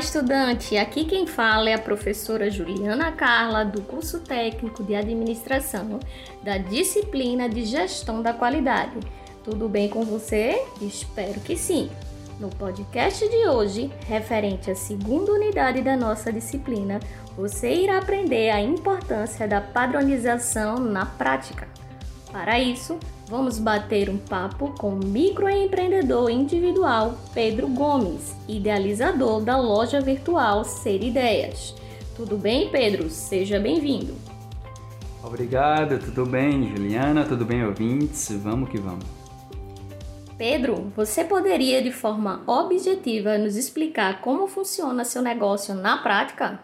estudante! Aqui quem fala é a professora Juliana Carla, do curso técnico de administração da disciplina de gestão da qualidade. Tudo bem com você? Espero que sim! No podcast de hoje, referente à segunda unidade da nossa disciplina, você irá aprender a importância da padronização na prática. Para isso, vamos bater um papo com o microempreendedor individual Pedro Gomes, idealizador da loja virtual Ser Ideias. Tudo bem, Pedro? Seja bem-vindo. Obrigado, tudo bem, Juliana? Tudo bem, ouvintes? Vamos que vamos. Pedro, você poderia de forma objetiva nos explicar como funciona seu negócio na prática?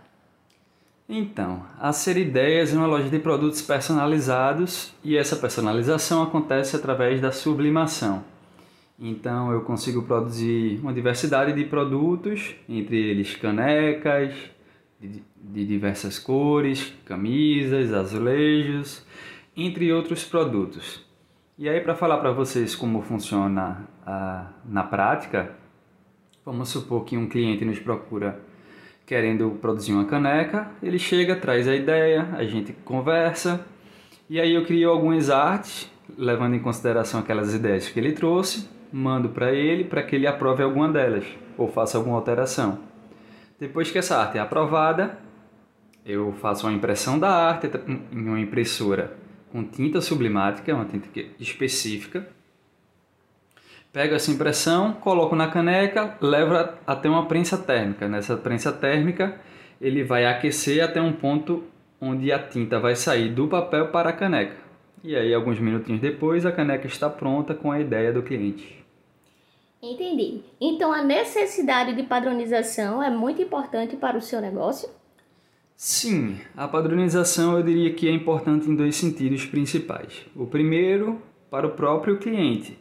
Então, a Ser Ideias é uma loja de produtos personalizados e essa personalização acontece através da sublimação. Então, eu consigo produzir uma diversidade de produtos, entre eles canecas de, de diversas cores, camisas, azulejos, entre outros produtos. E aí, para falar para vocês como funciona a, na prática, vamos supor que um cliente nos procura querendo produzir uma caneca, ele chega, traz a ideia, a gente conversa, e aí eu crio algumas artes, levando em consideração aquelas ideias que ele trouxe, mando para ele para que ele aprove alguma delas ou faça alguma alteração. Depois que essa arte é aprovada, eu faço uma impressão da arte em uma impressora com tinta sublimática, uma tinta específica. Pego essa impressão, coloco na caneca, levo até uma prensa térmica. Nessa prensa térmica, ele vai aquecer até um ponto onde a tinta vai sair do papel para a caneca. E aí, alguns minutinhos depois, a caneca está pronta com a ideia do cliente. Entendi. Então, a necessidade de padronização é muito importante para o seu negócio? Sim, a padronização eu diria que é importante em dois sentidos principais. O primeiro, para o próprio cliente,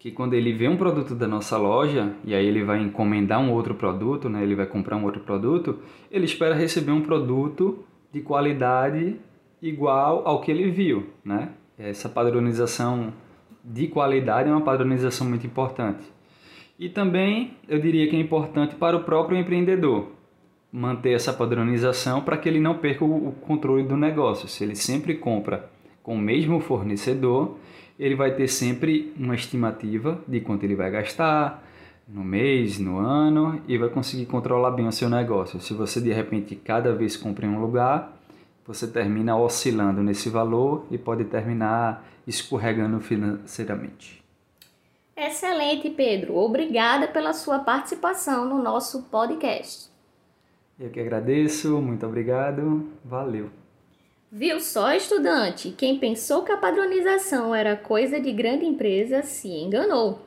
que quando ele vê um produto da nossa loja e aí ele vai encomendar um outro produto, né, ele vai comprar um outro produto, ele espera receber um produto de qualidade igual ao que ele viu, né? Essa padronização de qualidade é uma padronização muito importante. E também eu diria que é importante para o próprio empreendedor, manter essa padronização para que ele não perca o controle do negócio. Se ele sempre compra com o mesmo fornecedor, ele vai ter sempre uma estimativa de quanto ele vai gastar no mês, no ano e vai conseguir controlar bem o seu negócio. Se você de repente cada vez compra em um lugar, você termina oscilando nesse valor e pode terminar escorregando financeiramente. Excelente, Pedro. Obrigada pela sua participação no nosso podcast. Eu que agradeço, muito obrigado, valeu. Viu só, estudante? Quem pensou que a padronização era coisa de grande empresa se enganou.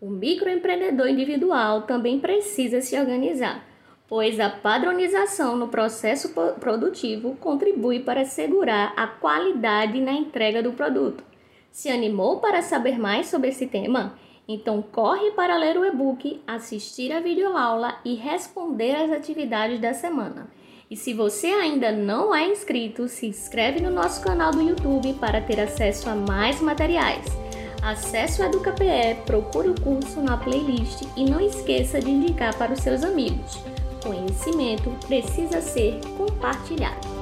O microempreendedor individual também precisa se organizar, pois a padronização no processo produtivo contribui para assegurar a qualidade na entrega do produto. Se animou para saber mais sobre esse tema? Então corre para ler o e-book, assistir a videoaula e responder às atividades da semana. E se você ainda não é inscrito, se inscreve no nosso canal do YouTube para ter acesso a mais materiais. Acesse o EducaPE, procure o curso na playlist e não esqueça de indicar para os seus amigos. Conhecimento precisa ser compartilhado.